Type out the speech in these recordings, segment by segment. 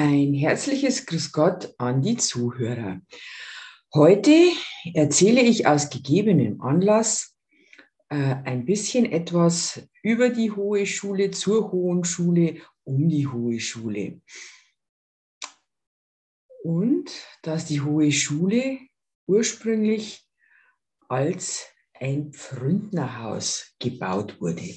Ein herzliches Grüß Gott an die Zuhörer. Heute erzähle ich aus gegebenem Anlass äh, ein bisschen etwas über die Hohe Schule, zur Hohen Schule, um die Hohe Schule. Und dass die Hohe Schule ursprünglich als ein Pfründnerhaus gebaut wurde.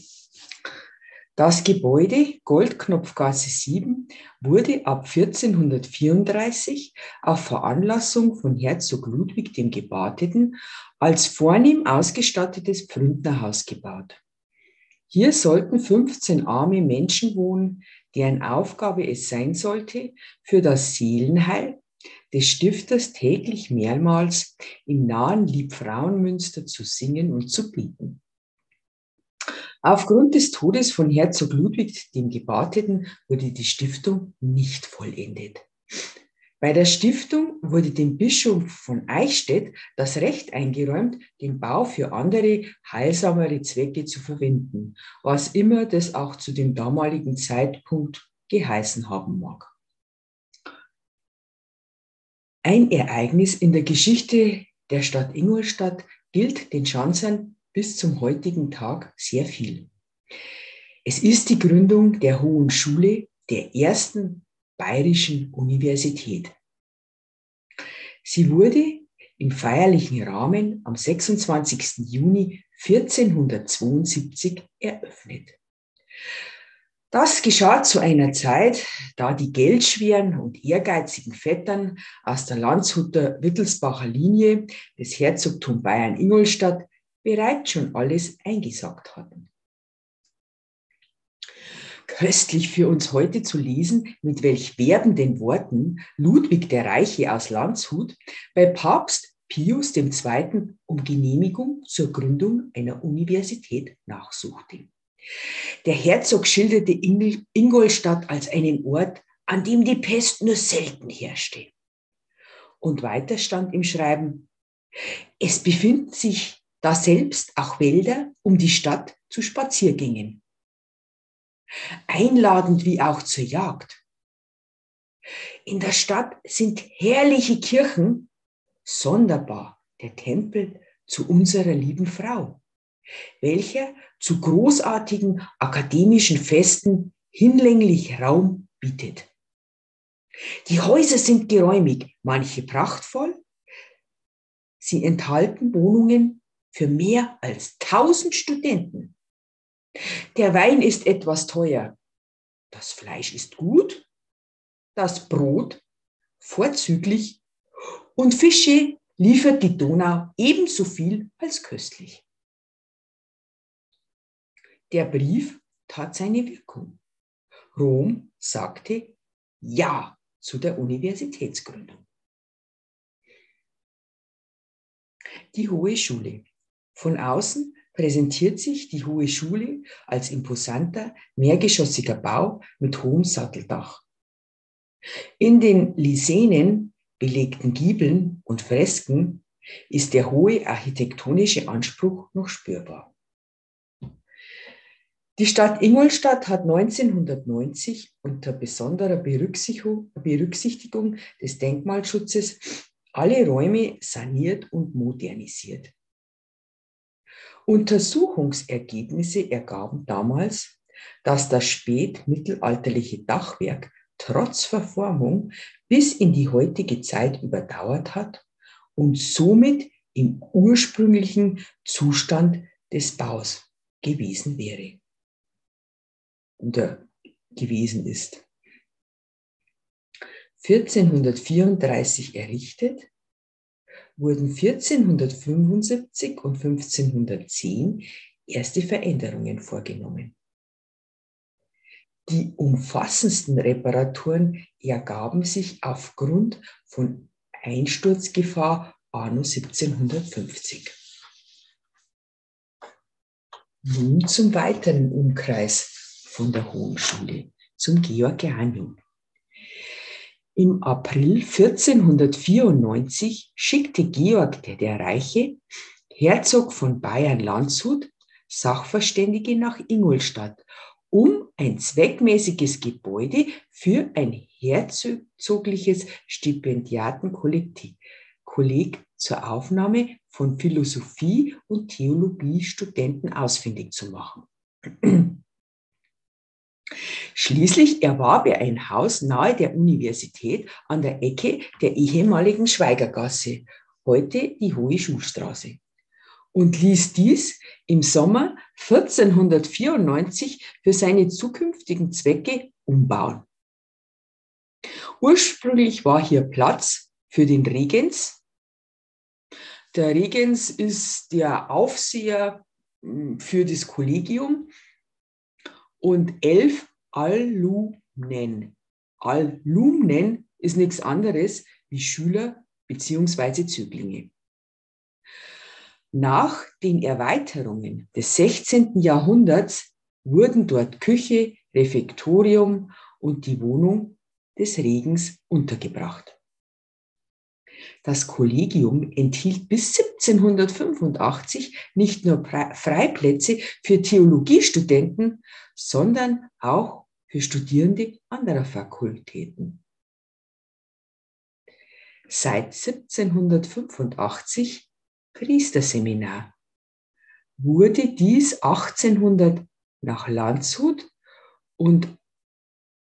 Das Gebäude Goldknopfgasse 7 wurde ab 1434 auf Veranlassung von Herzog Ludwig dem Gebateten als vornehm ausgestattetes Pfründnerhaus gebaut. Hier sollten 15 arme Menschen wohnen, deren Aufgabe es sein sollte, für das Seelenheil des Stifters täglich mehrmals im nahen Liebfrauenmünster zu singen und zu bieten. Aufgrund des Todes von Herzog Ludwig dem Gebateten wurde die Stiftung nicht vollendet. Bei der Stiftung wurde dem Bischof von Eichstätt das Recht eingeräumt, den Bau für andere, heilsamere Zwecke zu verwenden, was immer das auch zu dem damaligen Zeitpunkt geheißen haben mag. Ein Ereignis in der Geschichte der Stadt Ingolstadt gilt den Schanzern bis zum heutigen Tag sehr viel. Es ist die Gründung der Hohen Schule, der ersten bayerischen Universität. Sie wurde im feierlichen Rahmen am 26. Juni 1472 eröffnet. Das geschah zu einer Zeit, da die geldschweren und ehrgeizigen Vettern aus der Landshuter Wittelsbacher Linie des Herzogtum Bayern-Ingolstadt bereits schon alles eingesagt hatten. Köstlich für uns heute zu lesen, mit welch werbenden Worten Ludwig der Reiche aus Landshut bei Papst Pius II. um Genehmigung zur Gründung einer Universität nachsuchte. Der Herzog schilderte Ingolstadt als einen Ort, an dem die Pest nur selten herrschte. Und weiter stand im Schreiben, es befinden sich daselbst auch Wälder um die Stadt zu Spaziergängen. Einladend wie auch zur Jagd. In der Stadt sind herrliche Kirchen, sonderbar der Tempel zu unserer lieben Frau, welcher zu großartigen akademischen Festen hinlänglich Raum bietet. Die Häuser sind geräumig, manche prachtvoll. Sie enthalten Wohnungen für mehr als 1000 Studenten. Der Wein ist etwas teuer. Das Fleisch ist gut, das Brot vorzüglich und Fische liefert die Donau ebenso viel als köstlich. Der Brief tat seine Wirkung. Rom sagte Ja zu der Universitätsgründung. Die Hohe Schule. Von außen präsentiert sich die Hohe Schule als imposanter, mehrgeschossiger Bau mit hohem Satteldach. In den Lisenen, belegten Giebeln und Fresken ist der hohe architektonische Anspruch noch spürbar. Die Stadt Ingolstadt hat 1990 unter besonderer Berücksichtigung des Denkmalschutzes alle Räume saniert und modernisiert. Untersuchungsergebnisse ergaben damals, dass das spätmittelalterliche Dachwerk trotz Verformung bis in die heutige Zeit überdauert hat und somit im ursprünglichen Zustand des Baus gewesen wäre oder gewesen ist. 1434 errichtet, wurden 1475 und 1510 erste Veränderungen vorgenommen. Die umfassendsten Reparaturen ergaben sich aufgrund von Einsturzgefahr anno 1750. Nun zum weiteren Umkreis von der Hohen Schule, zum Georgianum. Im April 1494 schickte Georg der, Reiche, Herzog von Bayern-Landshut, Sachverständige nach Ingolstadt, um ein zweckmäßiges Gebäude für ein herzogliches Stipendiatenkolleg zur Aufnahme von Philosophie und Theologiestudenten ausfindig zu machen. Schließlich erwarb er ein Haus nahe der Universität an der Ecke der ehemaligen Schweigergasse, heute die Hohe Schulstraße, und ließ dies im Sommer 1494 für seine zukünftigen Zwecke umbauen. Ursprünglich war hier Platz für den Regens. Der Regens ist der Aufseher hm, für das Kollegium und elf Alumnen. Alumnen ist nichts anderes wie Schüler bzw. Zöglinge. Nach den Erweiterungen des 16. Jahrhunderts wurden dort Küche, Refektorium und die Wohnung des Regens untergebracht. Das Kollegium enthielt bis 1785 nicht nur Freiplätze für Theologiestudenten, sondern auch für Studierende anderer Fakultäten. Seit 1785 Priesterseminar wurde dies 1800 nach Landshut und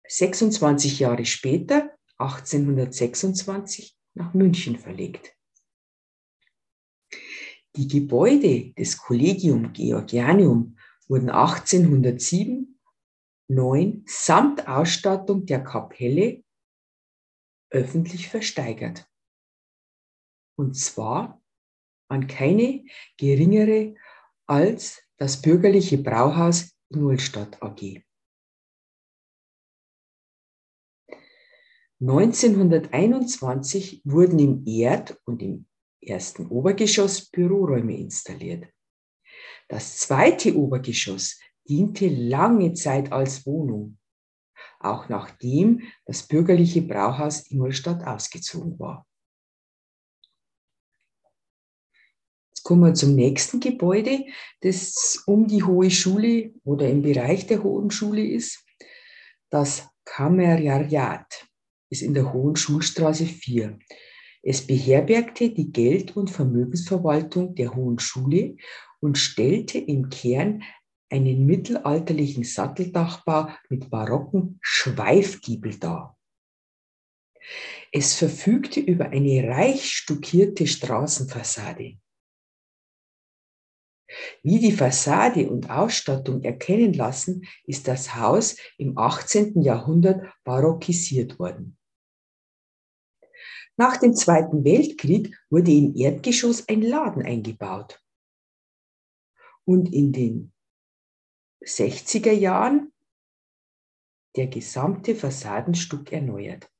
26 Jahre später, 1826, nach München verlegt. Die Gebäude des Collegium Georgianum wurden 1807, 9 samt Ausstattung der Kapelle öffentlich versteigert. Und zwar an keine geringere als das bürgerliche Brauhaus Ingolstadt AG. 1921 wurden im Erd- und im ersten Obergeschoss Büroräume installiert. Das zweite Obergeschoss diente lange Zeit als Wohnung, auch nachdem das bürgerliche Brauhaus Ingolstadt ausgezogen war. Jetzt kommen wir zum nächsten Gebäude, das um die Hohe Schule oder im Bereich der Hohen Schule ist, das Kamerariat ist in der Hohen Schulstraße 4. Es beherbergte die Geld- und Vermögensverwaltung der Hohen Schule und stellte im Kern einen mittelalterlichen Satteldachbau mit barocken Schweifgiebel dar. Es verfügte über eine reich stuckierte Straßenfassade. Wie die Fassade und Ausstattung erkennen lassen, ist das Haus im 18. Jahrhundert barockisiert worden. Nach dem Zweiten Weltkrieg wurde im Erdgeschoss ein Laden eingebaut. Und in den 60er Jahren der gesamte Fassadenstuck erneuert.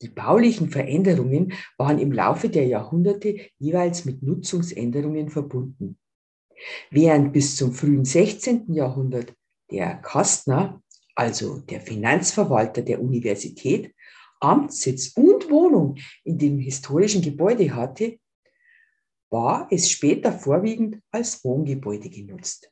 Die baulichen Veränderungen waren im Laufe der Jahrhunderte jeweils mit Nutzungsänderungen verbunden. Während bis zum frühen 16. Jahrhundert der Kastner, also der Finanzverwalter der Universität, Amtssitz und Wohnung in dem historischen Gebäude hatte, war es später vorwiegend als Wohngebäude genutzt.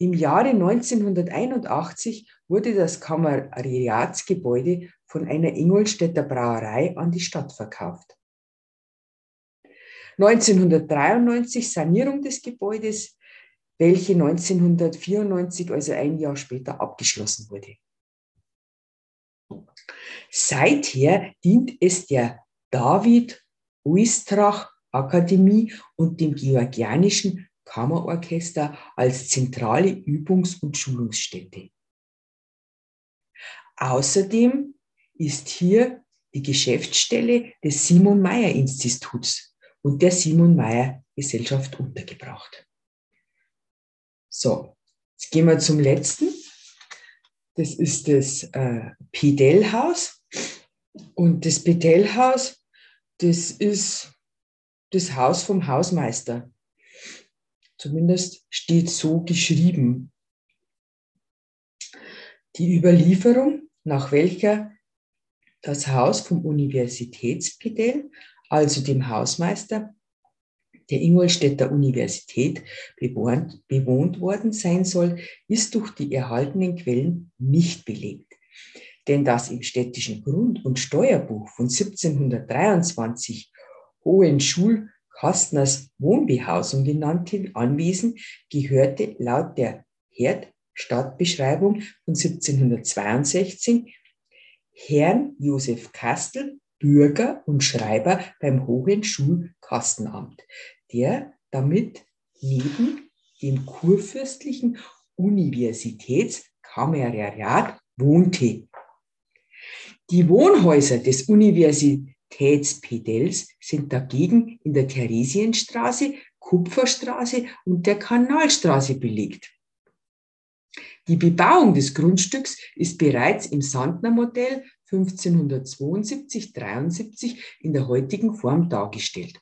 Im Jahre 1981 wurde das Kamerariatsgebäude von einer Ingolstädter Brauerei an die Stadt verkauft. 1993 Sanierung des Gebäudes, welche 1994, also ein Jahr später, abgeschlossen wurde. Seither dient es der David Uistrach Akademie und dem Georgianischen Kammerorchester als zentrale Übungs- und Schulungsstätte. Außerdem ist hier die Geschäftsstelle des Simon Meyer Instituts und der Simon Meyer Gesellschaft untergebracht. So, jetzt gehen wir zum letzten. Das ist das äh, Pidell-Haus. Und das Pidell-Haus, das ist das Haus vom Hausmeister. Zumindest steht so geschrieben. Die Überlieferung, nach welcher das Haus vom Universitätspedell, also dem Hausmeister, der Ingolstädter Universität bewohnt, bewohnt worden sein soll, ist durch die erhaltenen Quellen nicht belegt. Denn das im städtischen Grund- und Steuerbuch von 1723 Hohenschul Kastners Wohnbehausung genannte Anwesen gehörte laut der Herdstadtbeschreibung von 1762 Herrn Josef Kastel, Bürger und Schreiber beim Hohenschulkastenamt, der damit neben dem kurfürstlichen Universitätskamerariat wohnte. Die Wohnhäuser des Universitätspedells sind dagegen in der Theresienstraße, Kupferstraße und der Kanalstraße belegt. Die Bebauung des Grundstücks ist bereits im Sandner-Modell 1572-73 in der heutigen Form dargestellt.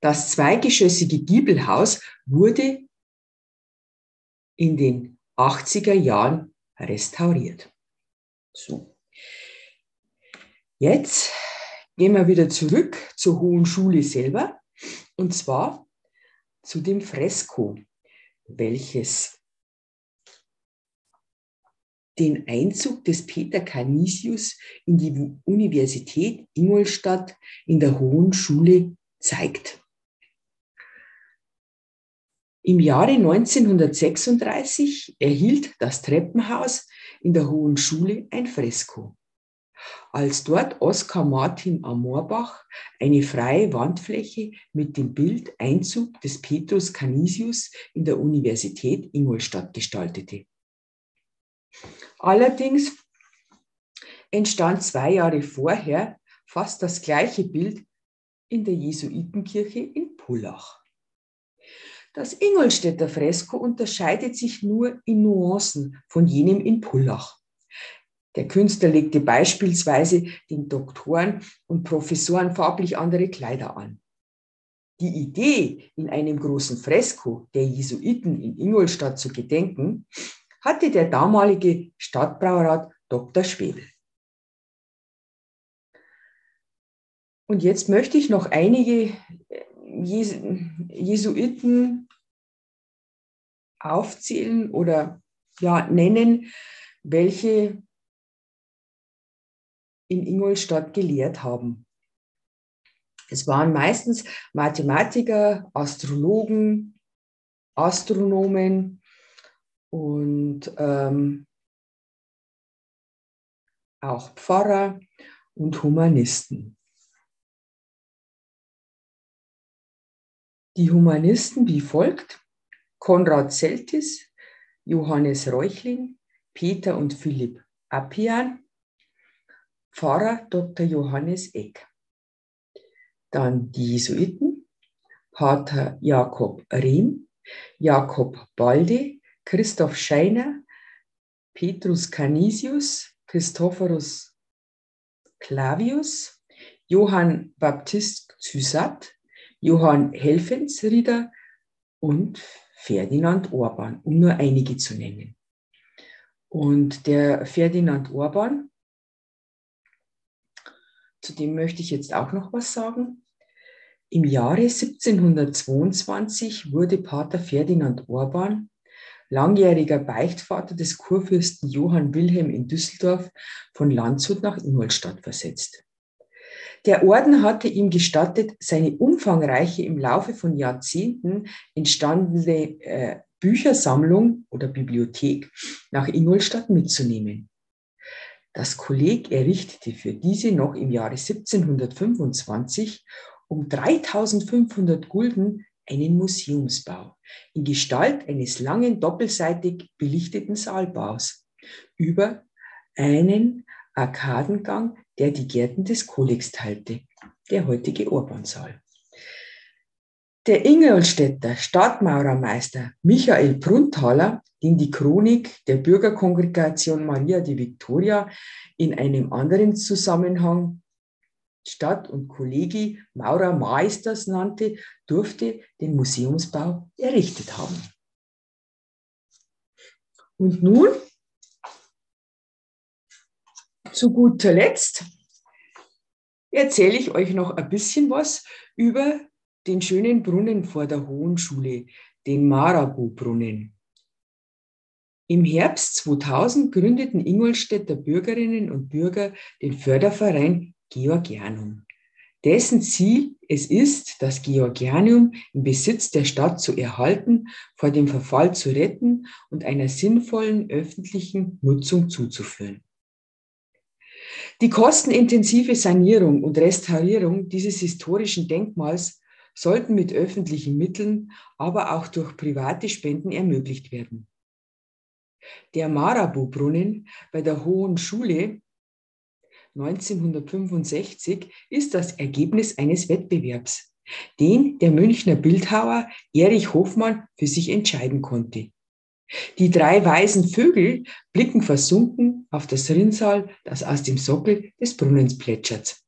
Das zweigeschossige Giebelhaus wurde in den 80er Jahren restauriert. So. Jetzt gehen wir wieder zurück zur Hohen Schule selber und zwar zu dem Fresko, welches den Einzug des Peter Canisius in die Universität Ingolstadt in der Hohen Schule zeigt. Im Jahre 1936 erhielt das Treppenhaus in der Hohen Schule ein Fresko. Als dort Oskar Martin Amorbach eine freie Wandfläche mit dem Bild Einzug des Petrus Canisius in der Universität Ingolstadt gestaltete. Allerdings entstand zwei Jahre vorher fast das gleiche Bild in der Jesuitenkirche in Pullach. Das Ingolstädter Fresko unterscheidet sich nur in Nuancen von jenem in Pullach. Der Künstler legte beispielsweise den Doktoren und Professoren farblich andere Kleider an. Die Idee, in einem großen Fresko der Jesuiten in Ingolstadt zu gedenken, hatte der damalige Stadtbraurat Dr. Schwebel. Und jetzt möchte ich noch einige Jesuiten aufzählen oder ja, nennen, welche in Ingolstadt gelehrt haben. Es waren meistens Mathematiker, Astrologen, Astronomen und ähm, auch Pfarrer und Humanisten. Die Humanisten wie folgt. Konrad Seltis, Johannes Reuchlin, Peter und Philipp Appian, Pfarrer Dr. Johannes Eck. Dann die Jesuiten, Pater Jakob Riem, Jakob Balde, Christoph Scheiner, Petrus Canisius, Christophorus Clavius, Johann Baptist Zysat, Johann Helfensrieder und Ferdinand Orban, um nur einige zu nennen. Und der Ferdinand Orban, zu dem möchte ich jetzt auch noch was sagen. Im Jahre 1722 wurde Pater Ferdinand Orban, langjähriger Beichtvater des Kurfürsten Johann Wilhelm in Düsseldorf, von Landshut nach Ingolstadt versetzt. Der Orden hatte ihm gestattet, seine umfangreiche im Laufe von Jahrzehnten entstandene äh, Büchersammlung oder Bibliothek nach Ingolstadt mitzunehmen. Das Kolleg errichtete für diese noch im Jahre 1725 um 3500 Gulden einen Museumsbau in Gestalt eines langen doppelseitig belichteten Saalbaus über einen Arkadengang, der die Gärten des Kollegs teilte, der heutige Orbansaal. Der Ingolstädter Stadtmaurermeister Michael Brunnthaler, den die Chronik der Bürgerkongregation Maria di Victoria in einem anderen Zusammenhang Stadt- und Kollegi Maurermeisters nannte, durfte den Museumsbau errichtet haben. Und nun zu guter Letzt erzähle ich euch noch ein bisschen was über den schönen Brunnen vor der Hohen Schule, den Marabu-Brunnen. Im Herbst 2000 gründeten Ingolstädter Bürgerinnen und Bürger den Förderverein Georgianum. Dessen Ziel es ist, das Georgianum im Besitz der Stadt zu erhalten, vor dem Verfall zu retten und einer sinnvollen öffentlichen Nutzung zuzuführen. Die kostenintensive Sanierung und Restaurierung dieses historischen Denkmals sollten mit öffentlichen Mitteln, aber auch durch private Spenden ermöglicht werden. Der Marabu-Brunnen bei der Hohen Schule 1965 ist das Ergebnis eines Wettbewerbs, den der Münchner Bildhauer Erich Hofmann für sich entscheiden konnte. Die drei weißen Vögel blicken versunken auf das Rinnsal, das aus dem Sockel des Brunnens plätschert.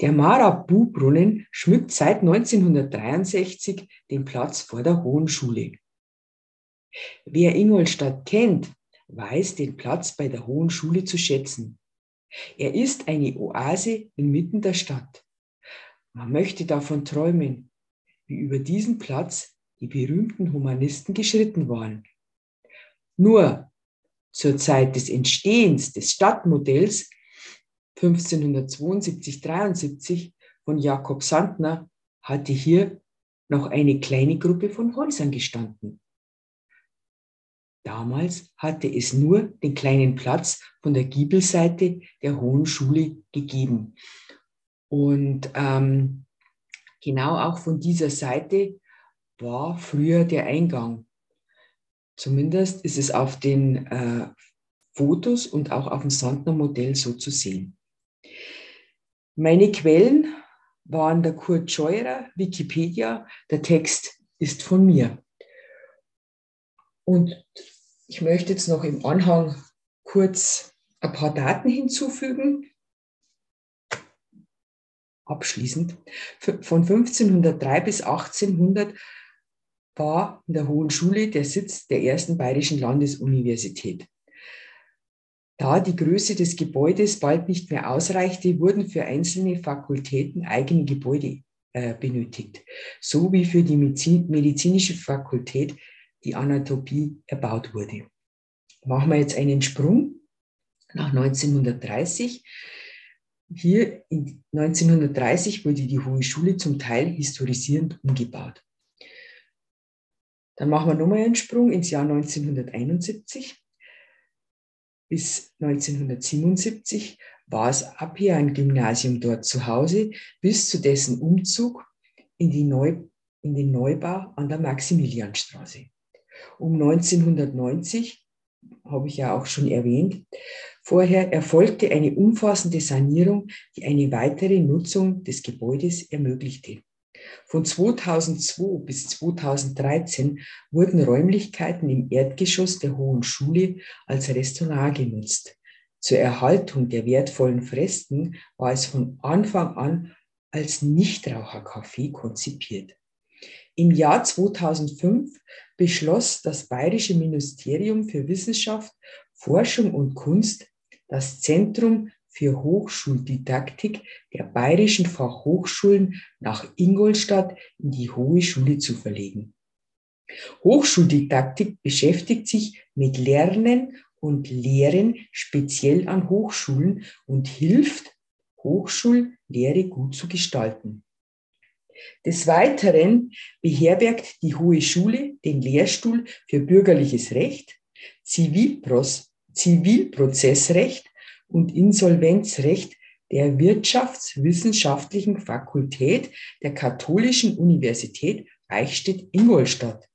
Der Marabu-Brunnen schmückt seit 1963 den Platz vor der Hohen Schule. Wer Ingolstadt kennt, weiß den Platz bei der Hohen Schule zu schätzen. Er ist eine Oase inmitten der Stadt. Man möchte davon träumen, wie über diesen Platz die berühmten Humanisten geschritten waren. Nur zur Zeit des Entstehens des Stadtmodells 1572-73 von Jakob Sandner hatte hier noch eine kleine Gruppe von Häusern gestanden. Damals hatte es nur den kleinen Platz von der Giebelseite der Hohen Schule gegeben. Und ähm, genau auch von dieser Seite war früher der Eingang. Zumindest ist es auf den äh, Fotos und auch auf dem Sandner-Modell so zu sehen. Meine Quellen waren der Kurt Scheurer, Wikipedia, der Text ist von mir. Und ich möchte jetzt noch im Anhang kurz ein paar Daten hinzufügen. Abschließend. Von 1503 bis 1800 war in der Hohen Schule der Sitz der ersten bayerischen Landesuniversität. Da die Größe des Gebäudes bald nicht mehr ausreichte, wurden für einzelne Fakultäten eigene Gebäude äh, benötigt, so wie für die medizinische Fakultät die Anatopie erbaut wurde. Machen wir jetzt einen Sprung nach 1930. Hier in 1930 wurde die Hohe Schule zum Teil historisierend umgebaut. Dann machen wir nochmal einen Sprung ins Jahr 1971. Bis 1977 war es ab hier ein Gymnasium dort zu Hause, bis zu dessen Umzug in, die Neu, in den Neubau an der Maximilianstraße. Um 1990, habe ich ja auch schon erwähnt, vorher erfolgte eine umfassende Sanierung, die eine weitere Nutzung des Gebäudes ermöglichte. Von 2002 bis 2013 wurden Räumlichkeiten im Erdgeschoss der Hohen Schule als Restaurant genutzt. Zur Erhaltung der wertvollen Fresken war es von Anfang an als Nichtrauchercafé konzipiert. Im Jahr 2005 beschloss das Bayerische Ministerium für Wissenschaft, Forschung und Kunst das Zentrum für Hochschuldidaktik der bayerischen Fachhochschulen nach Ingolstadt in die Hohe Schule zu verlegen. Hochschuldidaktik beschäftigt sich mit Lernen und Lehren speziell an Hochschulen und hilft, Hochschullehre gut zu gestalten. Des Weiteren beherbergt die Hohe Schule den Lehrstuhl für bürgerliches Recht, Zivilprozessrecht und Insolvenzrecht der Wirtschaftswissenschaftlichen Fakultät der Katholischen Universität Eichstätt-Ingolstadt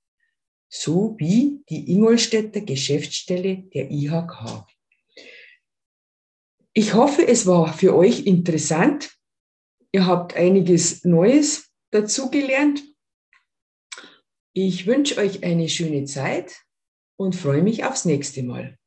sowie die Ingolstädter Geschäftsstelle der IHK. Ich hoffe, es war für euch interessant. Ihr habt einiges Neues dazugelernt. Ich wünsche euch eine schöne Zeit und freue mich aufs nächste Mal.